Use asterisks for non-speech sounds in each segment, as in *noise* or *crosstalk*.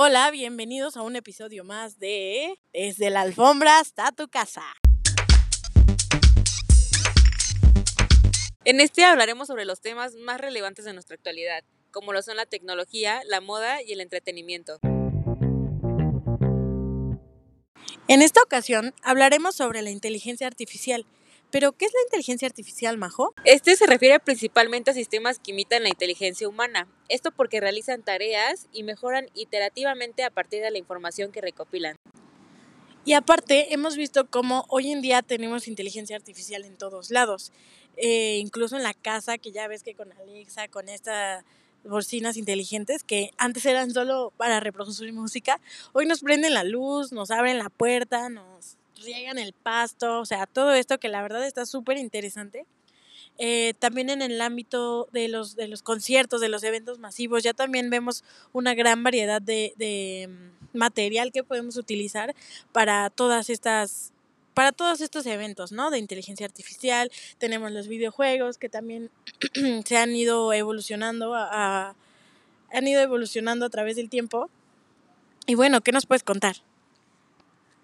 Hola, bienvenidos a un episodio más de Desde la alfombra hasta tu casa. En este hablaremos sobre los temas más relevantes de nuestra actualidad, como lo son la tecnología, la moda y el entretenimiento. En esta ocasión hablaremos sobre la inteligencia artificial. ¿Pero qué es la inteligencia artificial, Majo? Este se refiere principalmente a sistemas que imitan la inteligencia humana. Esto porque realizan tareas y mejoran iterativamente a partir de la información que recopilan. Y aparte, hemos visto cómo hoy en día tenemos inteligencia artificial en todos lados. Eh, incluso en la casa, que ya ves que con Alexa, con estas bocinas inteligentes que antes eran solo para reproducir música, hoy nos prenden la luz, nos abren la puerta, nos riegan el pasto, o sea, todo esto que la verdad está súper interesante. Eh, también en el ámbito de los, de los conciertos, de los eventos masivos, ya también vemos una gran variedad de, de mm, material que podemos utilizar para todas estas para todos estos eventos, ¿no? De inteligencia artificial, tenemos los videojuegos que también *clears throat* se han ido evolucionando a, han ido evolucionando a través del tiempo. Y bueno, ¿qué nos puedes contar?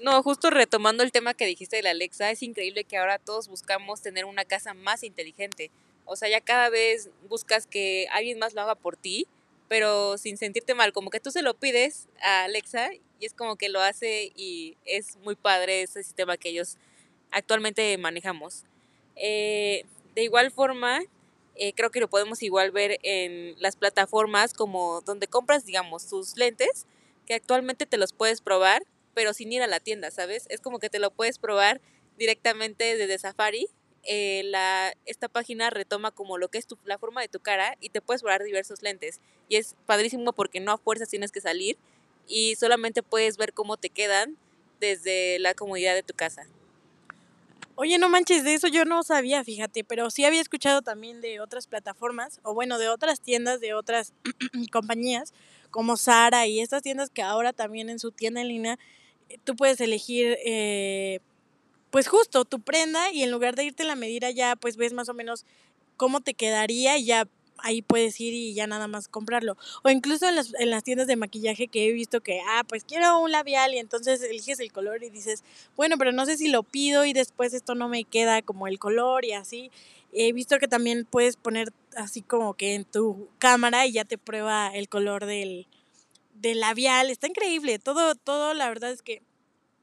No, justo retomando el tema que dijiste de la Alexa, es increíble que ahora todos buscamos tener una casa más inteligente. O sea, ya cada vez buscas que alguien más lo haga por ti, pero sin sentirte mal, como que tú se lo pides a Alexa y es como que lo hace y es muy padre ese sistema que ellos actualmente manejamos. Eh, de igual forma, eh, creo que lo podemos igual ver en las plataformas como donde compras, digamos, tus lentes, que actualmente te los puedes probar pero sin ir a la tienda, ¿sabes? Es como que te lo puedes probar directamente desde Safari. Eh, la, esta página retoma como lo que es la forma de tu cara y te puedes probar diversos lentes. Y es padrísimo porque no a fuerzas tienes que salir y solamente puedes ver cómo te quedan desde la comodidad de tu casa. Oye, no manches, de eso yo no sabía, fíjate, pero sí había escuchado también de otras plataformas, o bueno, de otras tiendas, de otras *clears throat* compañías, como Sara y estas tiendas que ahora también en su tienda en línea tú puedes elegir, eh, pues justo tu prenda y en lugar de irte la medida ya, pues ves más o menos cómo te quedaría y ya ahí puedes ir y ya nada más comprarlo. O incluso en las, en las tiendas de maquillaje que he visto que, ah, pues quiero un labial y entonces eliges el color y dices, bueno, pero no sé si lo pido y después esto no me queda como el color y así. He visto que también puedes poner así como que en tu cámara y ya te prueba el color del, del labial. Está increíble. Todo, todo, la verdad es que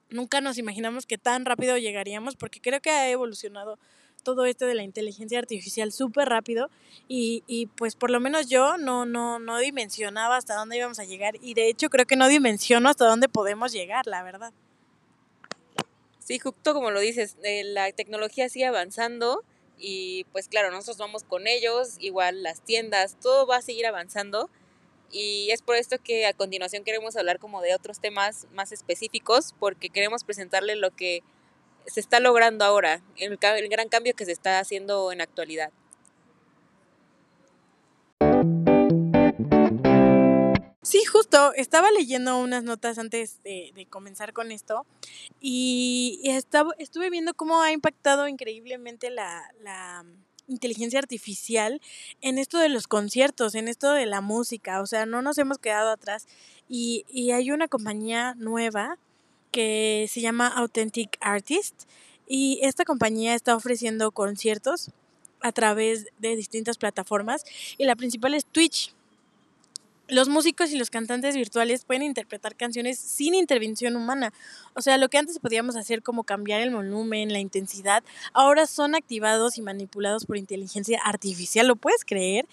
nunca nos imaginamos que tan rápido llegaríamos porque creo que ha evolucionado todo esto de la inteligencia artificial súper rápido y, y, pues por lo menos yo no, no, no dimensionaba hasta dónde íbamos a llegar y de hecho creo que no dimensiono hasta dónde podemos llegar, la verdad. Sí, justo como lo dices, eh, la tecnología sigue avanzando y pues claro, nosotros vamos con ellos, igual las tiendas, todo va a seguir avanzando y es por esto que a continuación queremos hablar como de otros temas más específicos porque queremos presentarle lo que se está logrando ahora, el, gran cambio que se está haciendo en la actualidad. Sí, justo, estaba leyendo unas notas antes de, de comenzar con esto y, estaba, estuve viendo cómo ha impactado increíblemente la, la inteligencia artificial en esto de los conciertos, en esto de la música, o sea, no nos hemos quedado atrás y, y hay una compañía nueva que se llama Authentic Artist y esta compañía está ofreciendo conciertos a través de distintas plataformas y la principal es Twitch. Los músicos y los cantantes virtuales pueden interpretar canciones sin intervención humana. O sea, lo que antes podíamos hacer como cambiar el volumen, la intensidad, ahora son activados y manipulados por inteligencia artificial, ¿lo puedes creer?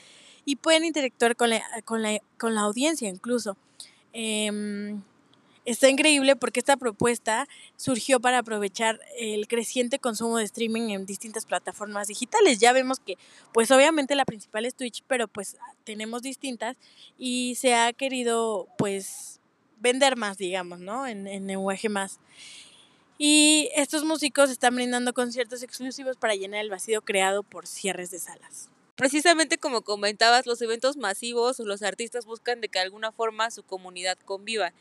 Y pueden interactuar con la, con la, con la audiencia incluso. Eh, Está increíble porque esta propuesta surgió para aprovechar el creciente consumo de streaming en distintas plataformas digitales. Ya vemos que, pues obviamente la principal es Twitch, pero pues tenemos distintas y se ha querido, pues, vender más, digamos, ¿no? En, en lenguaje más. Y estos músicos están brindando conciertos exclusivos para llenar el vacío creado por cierres de salas. Precisamente como comentabas, los eventos masivos los artistas buscan de que de alguna forma su comunidad conviva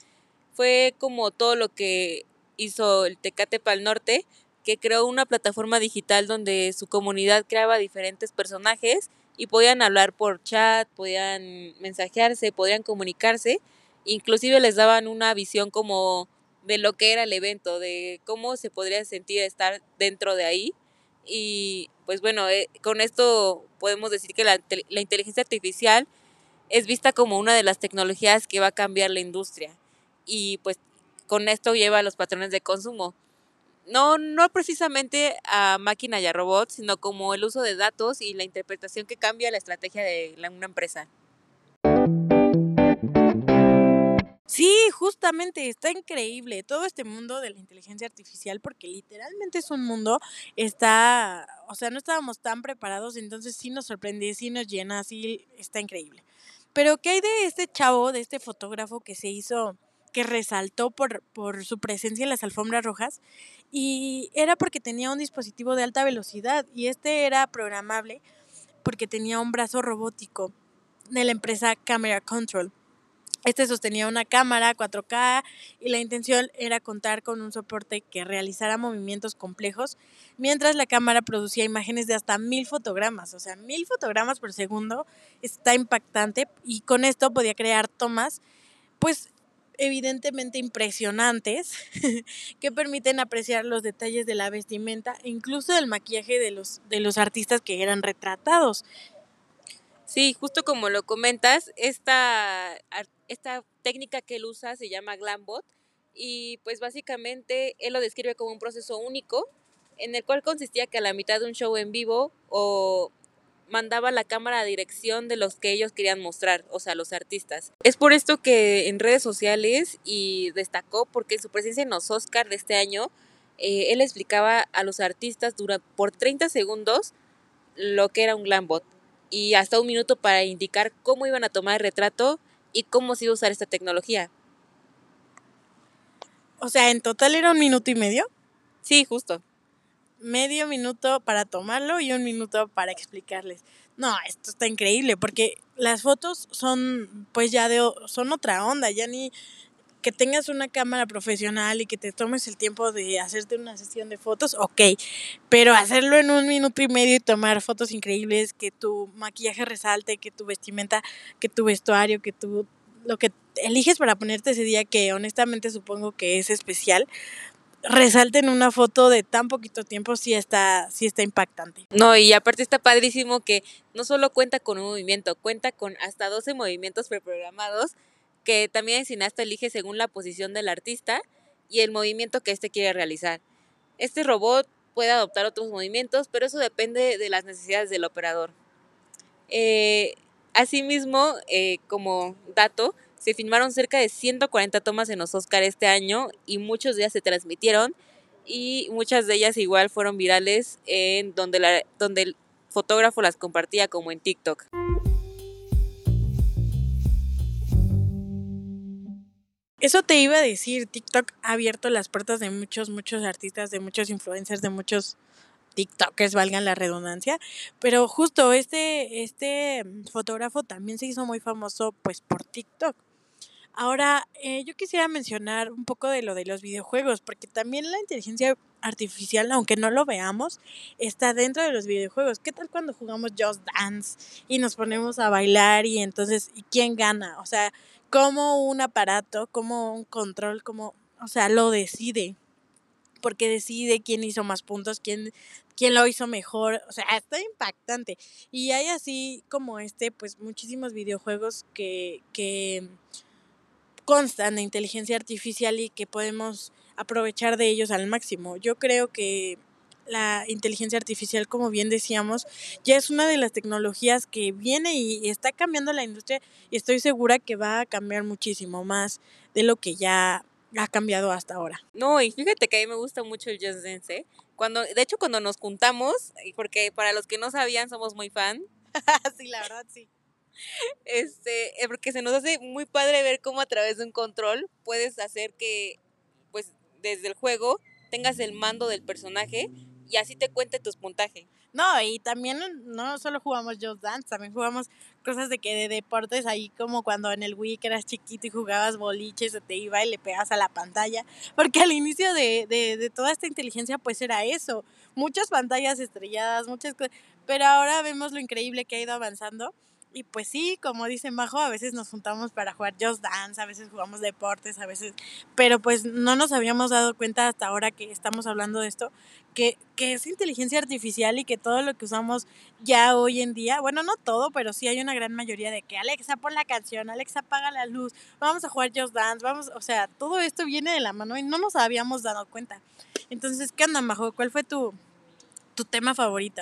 fue como todo lo que hizo el Tecate Pal Norte, que creó una plataforma digital donde su comunidad creaba diferentes personajes y podían hablar por chat, podían mensajearse, podían comunicarse Inclusive les daban una visión como de lo que era el evento, de cómo se podría sentir estar dentro de ahí. Y pues bueno, eh, con esto podemos decir que la, la inteligencia artificial es vista como una de las tecnologías que va a cambiar la industria. Y pues con esto lleva a los patrones de consumo. No, no precisamente a máquina y a robots, sino como el uso de datos y la interpretación que cambia la estrategia de una empresa. Sí, justamente, está increíble todo este mundo de la inteligencia artificial porque literalmente es un mundo, está, o sea, no estábamos tan preparados, entonces sí nos sorprende, sí nos llena, sí está increíble. Pero ¿qué hay de este chavo, de este fotógrafo que se hizo, que resaltó por, por su presencia en las alfombras rojas? Y era porque tenía un dispositivo de alta velocidad y este era programable porque tenía un brazo robótico de la empresa Camera Control. Este sostenía una cámara 4K y la intención era contar con un soporte que realizara movimientos complejos, mientras la cámara producía imágenes de hasta mil fotogramas, o sea, mil fotogramas por segundo, está impactante y con esto podía crear tomas, pues evidentemente impresionantes, *laughs* que permiten apreciar los detalles de la vestimenta e incluso del maquillaje de los, de los artistas que eran retratados. Sí, justo como lo comentas, esta, esta técnica que él usa se llama Glambot y pues básicamente él lo describe como un proceso único en el cual consistía que a la mitad de un show en vivo o mandaba la cámara a dirección de los que ellos querían mostrar, o sea, los artistas. Es por esto que en redes sociales y destacó porque en su presencia en los Oscar de este año, eh, él explicaba a los artistas durante, por 30 segundos lo que era un glambot y hasta un minuto para indicar cómo iban a tomar el retrato y cómo se iba a usar esta tecnología. O sea, en total era un minuto y medio. Sí, justo. Medio minuto para tomarlo y un minuto para explicarles. No, esto está increíble porque las fotos son pues ya de son otra onda, ya ni que tengas una cámara profesional y que te tomes el tiempo de hacerte una sesión de fotos, ok, pero hacerlo en un minuto y medio y tomar fotos increíbles, que tu maquillaje resalte, que tu vestimenta, que tu vestuario, que tu lo que eliges para ponerte ese día, que honestamente supongo que es especial, resalte en una foto de tan poquito tiempo, sí está, sí está impactante. No, y aparte está padrísimo que no solo cuenta con un movimiento, cuenta con hasta 12 movimientos preprogramados que también el cineasta elige según la posición del artista y el movimiento que éste quiere realizar. Este robot puede adoptar otros movimientos, pero eso depende de las necesidades del operador. Eh, asimismo, eh, como dato, se filmaron cerca de 140 tomas en los Oscar este año y muchos de ellas se transmitieron y muchas de ellas igual fueron virales en donde, la, donde el fotógrafo las compartía como en TikTok. Eso te iba a decir, TikTok ha abierto las puertas de muchos, muchos artistas, de muchos influencers, de muchos TikTokers, valgan la redundancia, pero justo este, este fotógrafo también se hizo muy famoso pues por TikTok. Ahora, eh, yo quisiera mencionar un poco de lo de los videojuegos, porque también la inteligencia artificial, aunque no lo veamos, está dentro de los videojuegos. ¿Qué tal cuando jugamos Just Dance y nos ponemos a bailar y entonces, ¿y quién gana? O sea, como un aparato, como un control, como, o sea, lo decide. Porque decide quién hizo más puntos, quién, quién lo hizo mejor. O sea, está impactante. Y hay así como este, pues muchísimos videojuegos que, que constan de inteligencia artificial y que podemos aprovechar de ellos al máximo. Yo creo que la inteligencia artificial, como bien decíamos, ya es una de las tecnologías que viene y está cambiando la industria y estoy segura que va a cambiar muchísimo más de lo que ya ha cambiado hasta ahora. No, y fíjate que a mí me gusta mucho el Just Dance, ¿eh? Cuando, de hecho, cuando nos juntamos, porque para los que no sabían, somos muy fan. *laughs* sí, la verdad, sí. Este, eh, porque se nos hace muy padre ver cómo a través de un control puedes hacer que, pues, desde el juego tengas el mando del personaje y así te cuente tus puntajes. No, y también no solo jugamos Just Dance, también jugamos cosas de que de deportes, ahí como cuando en el Wii que eras chiquito y jugabas boliches, se te iba y le pegas a la pantalla, porque al inicio de, de, de toda esta inteligencia pues era eso, muchas pantallas estrelladas, muchas cosas, pero ahora vemos lo increíble que ha ido avanzando Y pues sí, como dice Majo, a veces nos juntamos para jugar Just Dance, a veces jugamos deportes, a veces, pero pues no nos habíamos dado cuenta hasta ahora que estamos hablando de esto, que, que es inteligencia artificial y que todo lo que usamos ya hoy en día, bueno, no todo, pero sí hay una gran mayoría de que Alexa pon la canción, Alexa apaga la luz, vamos a jugar Just Dance, vamos, o sea, todo esto viene de la mano y no nos habíamos dado cuenta. Entonces, ¿qué onda, Majo? ¿Cuál fue tu, tu tema favorito?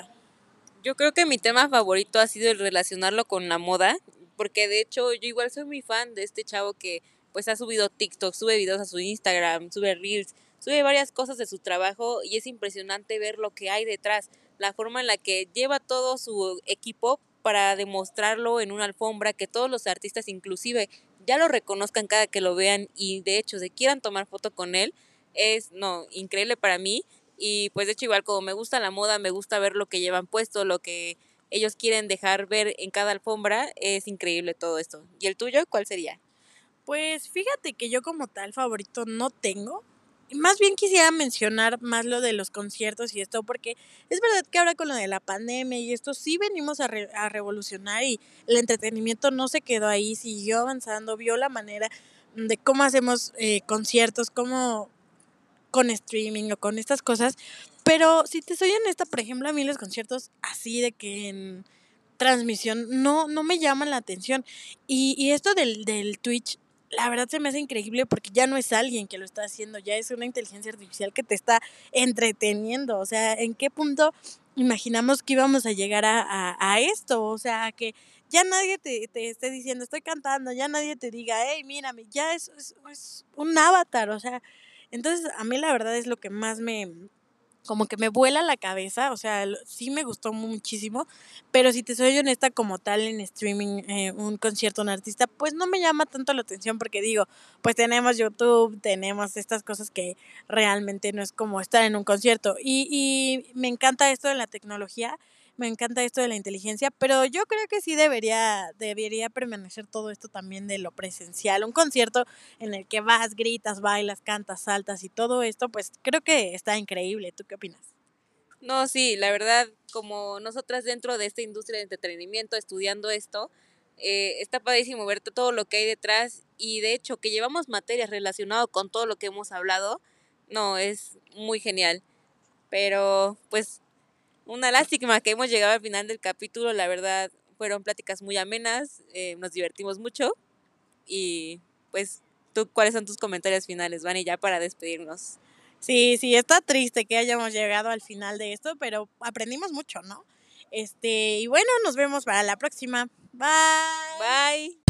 Yo creo que mi tema favorito ha sido el relacionarlo con la moda, porque de hecho yo igual soy muy fan de este chavo que pues ha subido TikTok, sube videos a su Instagram, sube reels, sube varias cosas de su trabajo y es impresionante ver lo que hay detrás, la forma en la que lleva todo su equipo para demostrarlo en una alfombra, que todos los artistas inclusive ya lo reconozcan cada que lo vean y de hecho se quieran tomar foto con él, es no, increíble para mí y pues de hecho igual como me gusta la moda, me gusta ver lo que llevan puesto, lo que ellos quieren dejar ver en cada alfombra, es increíble todo esto. ¿Y el tuyo cuál sería? Pues fíjate que yo como tal favorito no tengo. Más bien quisiera mencionar más lo de los conciertos y esto, porque es verdad que ahora con lo de la pandemia y esto sí venimos a, a revolucionar y el entretenimiento no se quedó ahí, siguió avanzando, vio la manera de cómo hacemos eh, conciertos, cómo con streaming o con estas cosas. Pero si te soy honesta, por ejemplo, a mí los conciertos así de que en transmisión no, no me llaman la atención. Y, y esto del, del Twitch, la verdad se me hace increíble porque ya no es alguien que lo está haciendo, ya es una inteligencia artificial que te está entreteniendo. O sea, ¿en qué punto imaginamos que íbamos a llegar a, a, esto? O sea, que ya nadie te, te, esté diciendo, estoy cantando, ya nadie te diga, hey, mírame, ya es, es un avatar, o sea, entonces, a mí la verdad es lo que más me, como que me vuela la cabeza, o sea, sí me gustó muchísimo, pero si te soy honesta como tal en streaming, eh, un concierto, un artista, pues no me llama tanto la atención porque digo, pues tenemos YouTube, tenemos estas cosas que realmente no es como estar en un concierto. Y, y me encanta esto de la tecnología, me encanta esto de la inteligencia, pero yo creo que sí debería, debería permanecer todo esto también de lo presencial. Un concierto en el que vas, gritas, bailas, cantas, saltas y todo esto, pues creo que está increíble. ¿Tú qué opinas? No, sí, la verdad, como nosotras dentro de esta industria de entretenimiento, estudiando esto, eh, está padrísimo ver todo lo que hay detrás y de hecho que llevamos materias relacionadas con todo lo que hemos hablado, no, es muy genial. Pero pues una lástima que hemos llegado al final del capítulo, la verdad fueron pláticas muy amenas, eh, nos divertimos mucho y pues tú cuáles son tus comentarios finales, Vani, ya para despedirnos. Sí, sí, está triste que hayamos llegado al final de esto, pero aprendimos mucho, ¿no? Este, y bueno, nos vemos para la próxima. Bye. Bye.